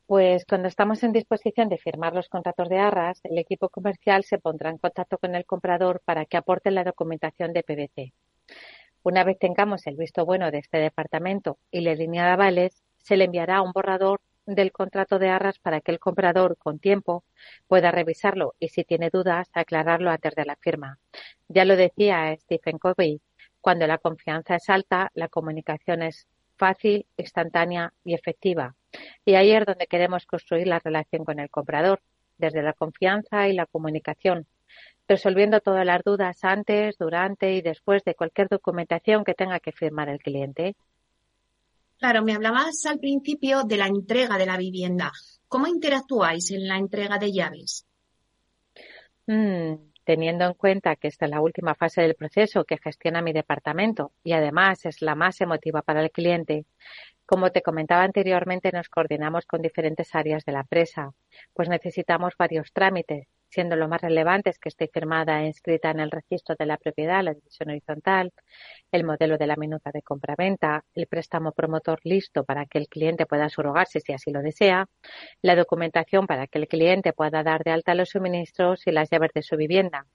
Pues cuando estamos en disposición de firmar los contratos de arras, el equipo comercial se pondrá en contacto con el comprador para que aporte la documentación de PVC. Una vez tengamos el visto bueno de este departamento y la línea de avales, se le enviará un borrador del contrato de arras para que el comprador, con tiempo, pueda revisarlo y, si tiene dudas, aclararlo antes de la firma. Ya lo decía Stephen Covey, cuando la confianza es alta, la comunicación es fácil, instantánea y efectiva. Y ahí es donde queremos construir la relación con el comprador, desde la confianza y la comunicación, resolviendo todas las dudas antes, durante y después de cualquier documentación que tenga que firmar el cliente. Claro, me hablabas al principio de la entrega de la vivienda. ¿Cómo interactúáis en la entrega de llaves? Mm, teniendo en cuenta que esta es la última fase del proceso que gestiona mi departamento y además es la más emotiva para el cliente, como te comentaba anteriormente, nos coordinamos con diferentes áreas de la empresa, pues necesitamos varios trámites siendo lo más relevante es que esté firmada e inscrita en el registro de la propiedad, la división horizontal, el modelo de la minuta de compraventa, el préstamo promotor listo para que el cliente pueda subrogarse si así lo desea, la documentación para que el cliente pueda dar de alta los suministros y las llaves de su vivienda.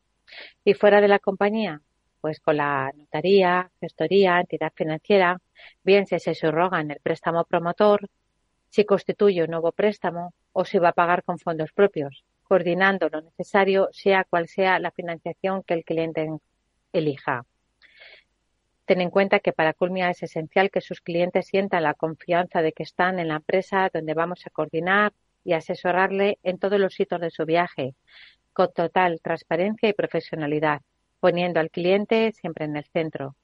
Y fuera de la compañía, pues con la notaría, gestoría, entidad financiera, bien si se subroga en el préstamo promotor, si constituye un nuevo préstamo o si va a pagar con fondos propios coordinando lo necesario, sea cual sea la financiación que el cliente elija. Ten en cuenta que para Culmia es esencial que sus clientes sientan la confianza de que están en la empresa donde vamos a coordinar y asesorarle en todos los hitos de su viaje, con total transparencia y profesionalidad, poniendo al cliente siempre en el centro.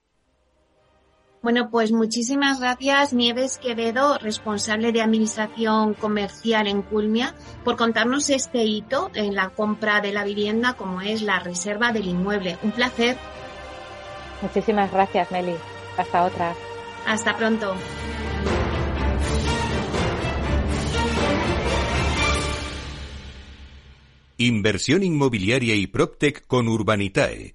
Bueno, pues muchísimas gracias Nieves Quevedo, responsable de Administración Comercial en Culmia, por contarnos este hito en la compra de la vivienda como es la reserva del inmueble. Un placer. Muchísimas gracias, Meli. Hasta otra. Hasta pronto. Inversión inmobiliaria y PropTech con Urbanitae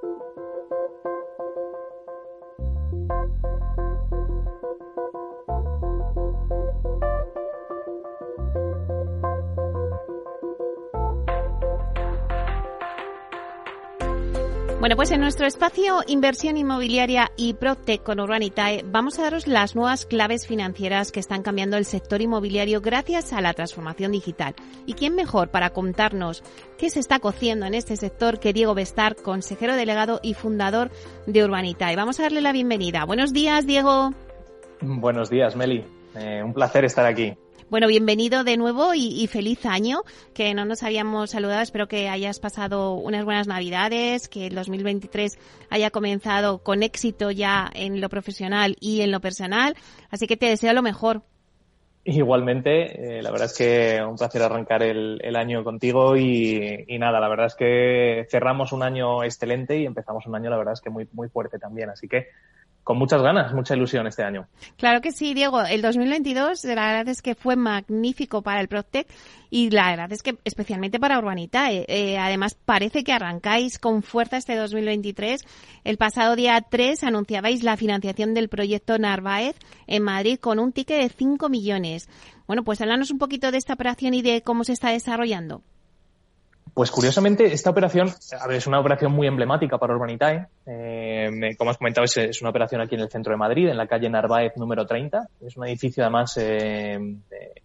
Bueno, pues en nuestro espacio Inversión Inmobiliaria y PropTech con Urbanitae vamos a daros las nuevas claves financieras que están cambiando el sector inmobiliario gracias a la transformación digital. ¿Y quién mejor para contarnos qué se está cociendo en este sector que Diego Bestar, consejero delegado y fundador de Urbanitae? Vamos a darle la bienvenida. Buenos días, Diego. Buenos días, Meli. Eh, un placer estar aquí. Bueno, bienvenido de nuevo y, feliz año, que no nos habíamos saludado. Espero que hayas pasado unas buenas navidades, que el 2023 haya comenzado con éxito ya en lo profesional y en lo personal. Así que te deseo lo mejor. Igualmente, eh, la verdad es que un placer arrancar el, año contigo y, y, nada, la verdad es que cerramos un año excelente y empezamos un año, la verdad es que muy, muy fuerte también. Así que con muchas ganas, mucha ilusión este año. Claro que sí, Diego. El 2022, la verdad es que fue magnífico para el Proctec y la verdad es que especialmente para Urbanita. Eh, eh, además, parece que arrancáis con fuerza este 2023. El pasado día 3 anunciabais la financiación del proyecto Narváez en Madrid con un ticket de 5 millones. Bueno, pues háblanos un poquito de esta operación y de cómo se está desarrollando. Pues curiosamente, esta operación, a ver, es una operación muy emblemática para Urbanitae. Eh, como has comentado, es, una operación aquí en el centro de Madrid, en la calle Narváez número 30. Es un edificio además, eh,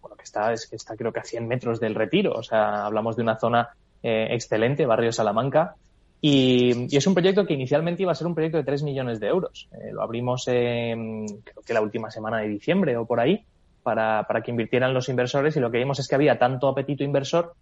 bueno, que está, es que está creo que a 100 metros del retiro. O sea, hablamos de una zona eh, excelente, barrio Salamanca. Y, y, es un proyecto que inicialmente iba a ser un proyecto de 3 millones de euros. Eh, lo abrimos creo que la última semana de diciembre o por ahí para, para que invirtieran los inversores y lo que vimos es que había tanto apetito inversor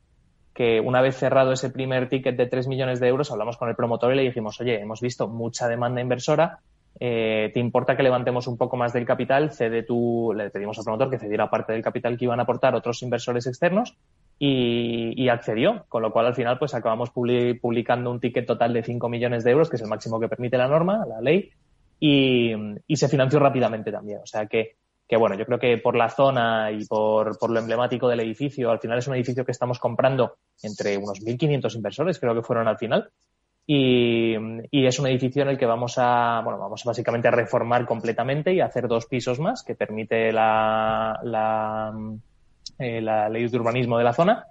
que una vez cerrado ese primer ticket de 3 millones de euros, hablamos con el promotor y le dijimos, oye, hemos visto mucha demanda inversora, eh, ¿te importa que levantemos un poco más del capital? Cede tú, le pedimos al promotor que cediera parte del capital que iban a aportar otros inversores externos y, accedió, con lo cual al final pues acabamos publicando un ticket total de 5 millones de euros, que es el máximo que permite la norma, la ley, y, y se financió rápidamente también. O sea que que bueno, yo creo que por la zona y por, por, lo emblemático del edificio, al final es un edificio que estamos comprando entre unos 1.500 inversores, creo que fueron al final. Y, y, es un edificio en el que vamos a, bueno, vamos básicamente a reformar completamente y hacer dos pisos más que permite la, la, eh, la ley de urbanismo de la zona.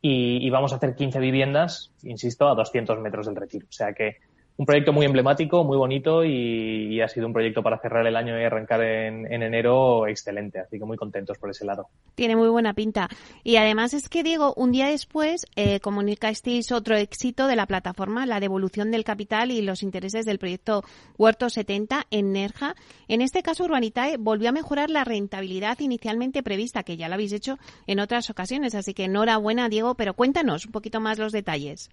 Y, y, vamos a hacer 15 viviendas, insisto, a 200 metros del retiro. O sea que un proyecto muy emblemático, muy bonito y, ha sido un proyecto para cerrar el año y arrancar en, enero excelente. Así que muy contentos por ese lado. Tiene muy buena pinta. Y además es que, Diego, un día después eh, comunicasteis otro éxito de la plataforma, la devolución del capital y los intereses del proyecto Huerto 70 en Nerja. En este caso, Urbanitae volvió a mejorar la rentabilidad inicialmente prevista, que ya lo habéis hecho en otras ocasiones. Así que enhorabuena, Diego, pero cuéntanos un poquito más los detalles.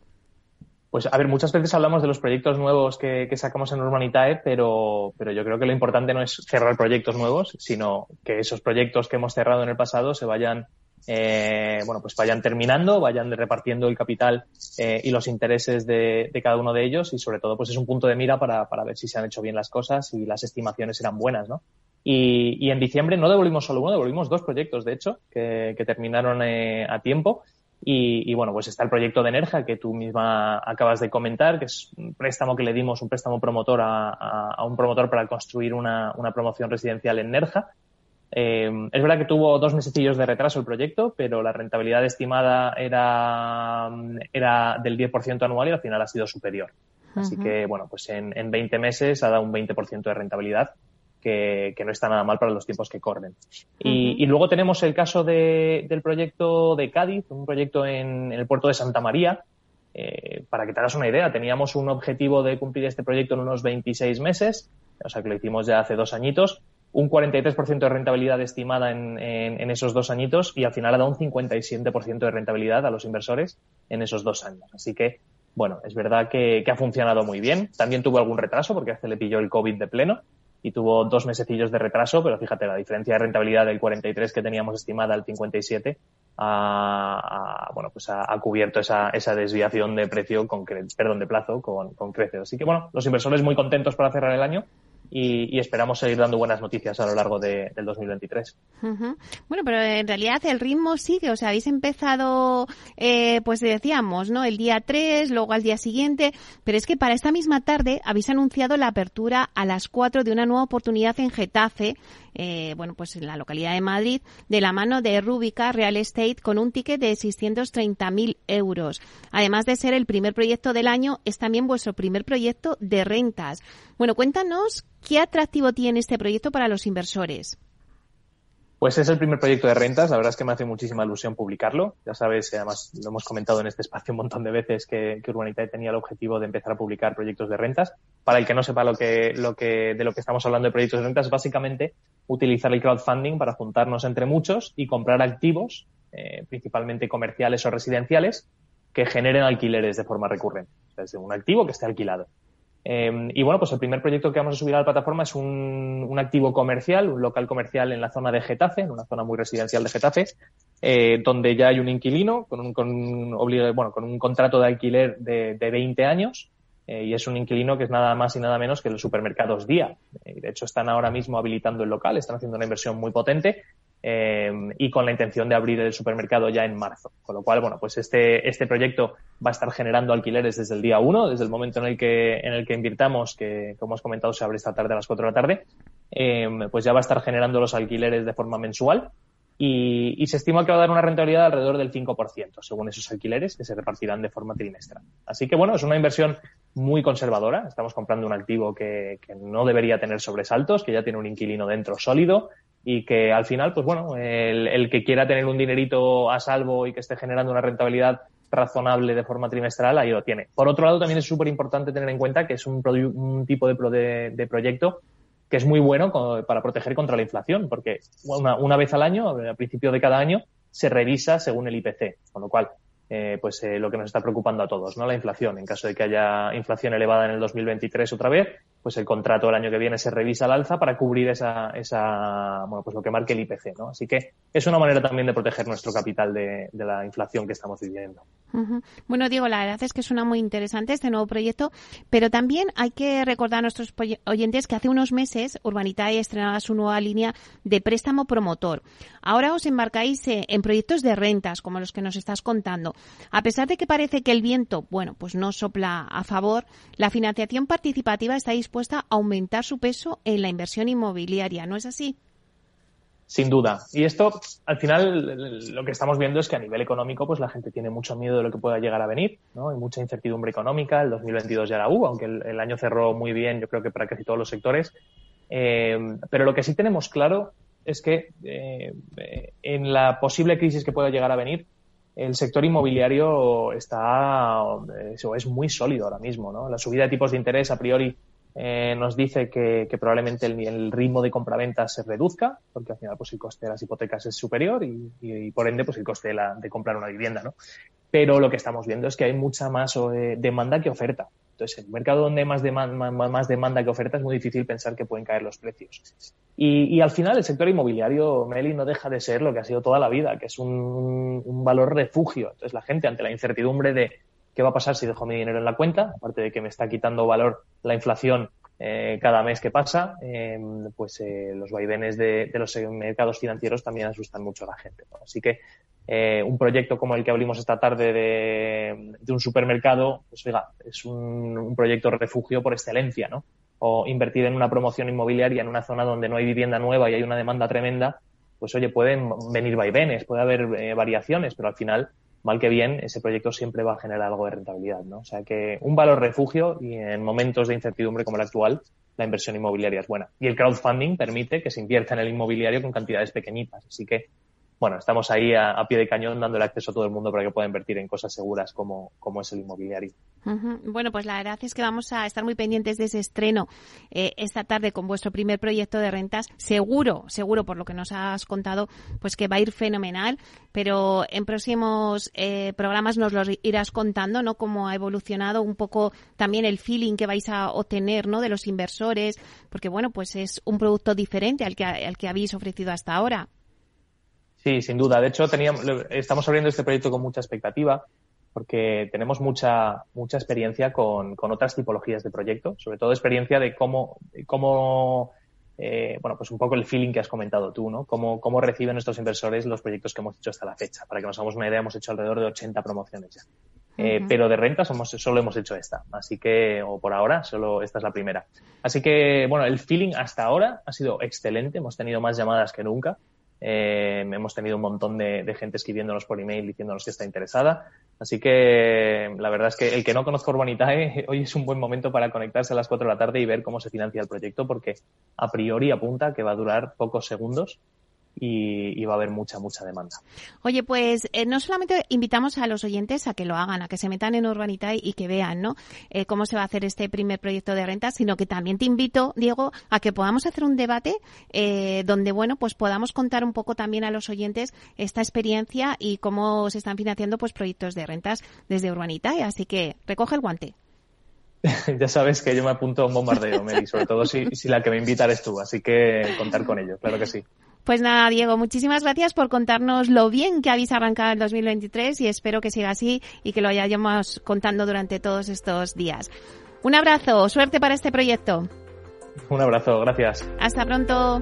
Pues a ver, muchas veces hablamos de los proyectos nuevos que, sacamos en Urbanitae, pero, pero yo creo que lo importante no es cerrar proyectos nuevos, sino que esos proyectos que hemos cerrado en el pasado se vayan, eh, bueno, pues vayan terminando, vayan repartiendo el capital eh, y los intereses de, de, cada uno de ellos y sobre todo pues es un punto de mira para, para ver si se han hecho bien las cosas y las estimaciones eran buenas, ¿no? Y, y en diciembre no devolvimos solo uno, devolvimos dos proyectos, de hecho, que, que terminaron eh, a tiempo y, bueno, pues está el proyecto de Enerja que tú misma acabas de comentar, que es un préstamo que le dimos, un préstamo promotor a, un promotor para construir una, promoción residencial en Nerja. Eh, es verdad que tuvo dos mesecillos de retraso el proyecto, pero la rentabilidad estimada era, era del 10% anual y al final ha sido superior. Así que, bueno, pues en, en 20 meses ha dado un 20% de rentabilidad que, no está nada mal para los tiempos que corren. y, luego tenemos el caso del proyecto de Cádiz, un proyecto en, el puerto de Santa María. Eh, para que te hagas una idea, teníamos un objetivo de cumplir este proyecto en unos 26 meses, o sea que lo hicimos ya hace dos añitos, un 43% de rentabilidad estimada en, en, esos dos añitos y al final ha dado un 57% de rentabilidad a los inversores en esos dos años. Así que, bueno, es verdad que, que ha funcionado muy bien. También tuvo algún retraso porque hace le pilló el COVID de pleno y tuvo dos mesecillos de retraso, pero fíjate, la diferencia de rentabilidad del 43 que teníamos estimada al 57 ha, bueno, pues ha, cubierto esa, esa desviación de precio con, perdón, de plazo con, con creces. Así que bueno, los inversores muy contentos para cerrar el año y, esperamos seguir dando buenas noticias a lo largo de, del 2023. Bueno, pero en realidad el ritmo sigue, o sea, habéis empezado, eh, pues decíamos, ¿no? El día 3, luego al día siguiente, pero es que para esta misma tarde habéis anunciado la apertura a las 4 de una nueva oportunidad en Getafe, eh, bueno, pues en la localidad de Madrid, de la mano de Rubica Real Estate con un ticket de 630.000 euros. Además de ser el primer proyecto del año, es también vuestro primer proyecto de rentas. Bueno, cuéntanos qué atractivo tiene este proyecto para los inversores. Pues es el primer proyecto de rentas. La verdad es que me hace muchísima ilusión publicarlo. Ya sabes, además lo hemos comentado en este espacio un montón de veces que, que tenía el objetivo de empezar a publicar proyectos de rentas. Para el que no sepa lo que, lo que, de lo que estamos hablando de proyectos de rentas, básicamente utilizar el crowdfunding para juntarnos entre muchos y comprar activos, eh, principalmente comerciales o residenciales, que generen alquileres de forma recurrente. es un activo que esté alquilado. Em, y bueno, pues el primer proyecto que vamos a subir a la plataforma es un, activo comercial, un local comercial en la zona de Getafe, en una zona muy residencial de Getafe, eh, donde ya hay un inquilino con un, con, bueno, con un contrato de alquiler de, de 20 años. Eh, y es un inquilino que es nada más y nada menos que los supermercados Día. Eh, de hecho, están ahora mismo habilitando el local, están haciendo una inversión muy potente eh, y con la intención de abrir el supermercado ya en marzo. Con lo cual, bueno, pues este, este proyecto va a estar generando alquileres desde el día uno, desde el momento en el que, en el que invirtamos, que como hemos comentado se abre esta tarde a las cuatro de la tarde, eh, pues ya va a estar generando los alquileres de forma mensual y, se estima que va a dar una rentabilidad de alrededor del 5%, según esos alquileres que se repartirán de forma trimestral. Así que bueno, es una inversión muy conservadora. Estamos comprando un activo que, que no debería tener sobresaltos, que ya tiene un inquilino dentro sólido, y que al final, pues bueno, el, que quiera tener un dinerito a salvo y que esté generando una rentabilidad razonable de forma trimestral, ahí lo tiene. Por otro lado, también es súper importante tener en cuenta que es un, tipo de, de, proyecto que es muy bueno para proteger contra la inflación, porque una, una vez al año, al principio de cada año, se revisa según el IPC, con lo cual eh, pues eh, lo que nos está preocupando a todos, ¿no? La inflación. En caso de que haya inflación elevada en el 2023 otra vez, pues el contrato el año que viene se revisa al alza para cubrir esa, esa bueno, pues lo que marque el IPC, ¿no? Así que es una manera también de proteger nuestro capital de, la inflación que estamos viviendo. Bueno, Diego, la verdad es que suena muy interesante este nuevo proyecto, pero también hay que recordar a nuestros oyentes que hace unos meses Urbanitae estrenaba su nueva línea de préstamo promotor. Ahora os embarcáis eh, en proyectos de rentas, como los que nos estás contando. A pesar de que parece que el viento, bueno, pues no sopla a favor, la financiación participativa está dispuesta a aumentar su peso en la inversión inmobiliaria, ¿no es así? Sin duda. Y esto, al final, lo que estamos viendo es que a nivel económico, pues la gente tiene mucho miedo de lo que pueda llegar a venir, ¿no? Hay mucha incertidumbre económica. El 2022 ya la hubo, aunque el, año cerró muy bien, yo creo que para casi todos los sectores. Eh, pero lo que sí tenemos claro es que eh, en la posible crisis que pueda llegar a venir, el sector inmobiliario está eh, es muy sólido ahora mismo, ¿no? La subida de tipos de interés a priori eh, nos dice que, probablemente el, ritmo de compraventa se reduzca, porque al final pues el coste de las hipotecas es superior y, por ende pues el coste de, comprar una vivienda, ¿no? Pero lo que estamos viendo es que hay mucha más eh, demanda que oferta. Entonces, en un mercado donde hay más, demanda, más demanda que oferta es muy difícil pensar que pueden caer los precios. Y, al final el sector inmobiliario, Meli, no deja de ser lo que ha sido toda la vida, que es un, un valor refugio. Entonces, la gente ante la incertidumbre de qué va a pasar si dejo mi dinero en la cuenta, aparte de que me está quitando valor la inflación eh, cada mes que pasa, eh, pues eh, los vaivenes de, los mercados financieros también asustan mucho a la gente. Así que un proyecto como el que abrimos esta tarde de, un supermercado, pues oiga, es un, proyecto refugio por excelencia, ¿no? O invertir en una promoción inmobiliaria en una zona donde no hay vivienda nueva y hay una demanda tremenda, pues oye, pueden venir vaivenes, puede haber variaciones, pero al final mal que bien, ese proyecto siempre va a generar algo de rentabilidad, ¿no? O sea que un valor refugio y en momentos de incertidumbre como el actual, la inversión inmobiliaria es buena. Y el crowdfunding permite que se invierta en el inmobiliario con cantidades pequeñitas. Así que bueno, estamos ahí a, pie de cañón dándole acceso a todo el mundo para que pueda invertir en cosas seguras como, como es el inmobiliario. Bueno, pues la verdad es que vamos a estar muy pendientes de ese estreno eh, esta tarde con vuestro primer proyecto de rentas. Seguro, seguro por lo que nos has contado, pues que va a ir fenomenal, pero en próximos eh, programas nos lo irás contando, ¿no? Cómo ha evolucionado un poco también el feeling que vais a obtener, ¿no? De los inversores, porque bueno, pues es un producto diferente al que, al que habéis ofrecido hasta ahora. Sí, sin duda. De hecho, teníamos, estamos abriendo este proyecto con mucha expectativa porque tenemos mucha, mucha experiencia con, otras tipologías de proyecto, sobre todo experiencia de cómo, cómo eh, bueno, pues un poco el feeling que has comentado tú, ¿no? Cómo, cómo reciben nuestros inversores los proyectos que hemos hecho hasta la fecha. Para que nos hagamos una idea, hemos hecho alrededor de 80 promociones ya. Eh, pero de renta somos, solo hemos hecho esta. Así que, o por ahora, solo esta es la primera. Así que, bueno, el feeling hasta ahora ha sido excelente. Hemos tenido más llamadas que nunca. Eh, hemos tenido un montón de, gente escribiéndonos por email diciéndonos que está interesada. Así que la verdad es que el que no conozca Urbanitae, hoy es un buen momento para conectarse a las 4 de la tarde y ver cómo se financia el proyecto, porque a priori apunta que va a durar pocos segundos y, va a haber mucha, mucha demanda. Oye, pues eh, no solamente invitamos a los oyentes a que lo hagan, a que se metan en Urbanitae y que vean ¿no? Eh, cómo se va a hacer este primer proyecto de renta, sino que también te invito, Diego, a que podamos hacer un debate eh, donde, bueno, pues podamos contar un poco también a los oyentes esta experiencia y cómo se están financiando pues proyectos de rentas desde Urbanitae. Así que recoge el guante. ya sabes que yo me apunto a un bombardeo, Meli, sobre todo si, si la que me invita eres tú, así que contar con ello, claro que sí. Pues nada, Diego, muchísimas gracias por contarnos lo bien que habéis arrancado el 2023 y espero que siga así y que lo hayamos contando durante todos estos días. Un abrazo, suerte para este proyecto. Un abrazo, gracias. Hasta pronto.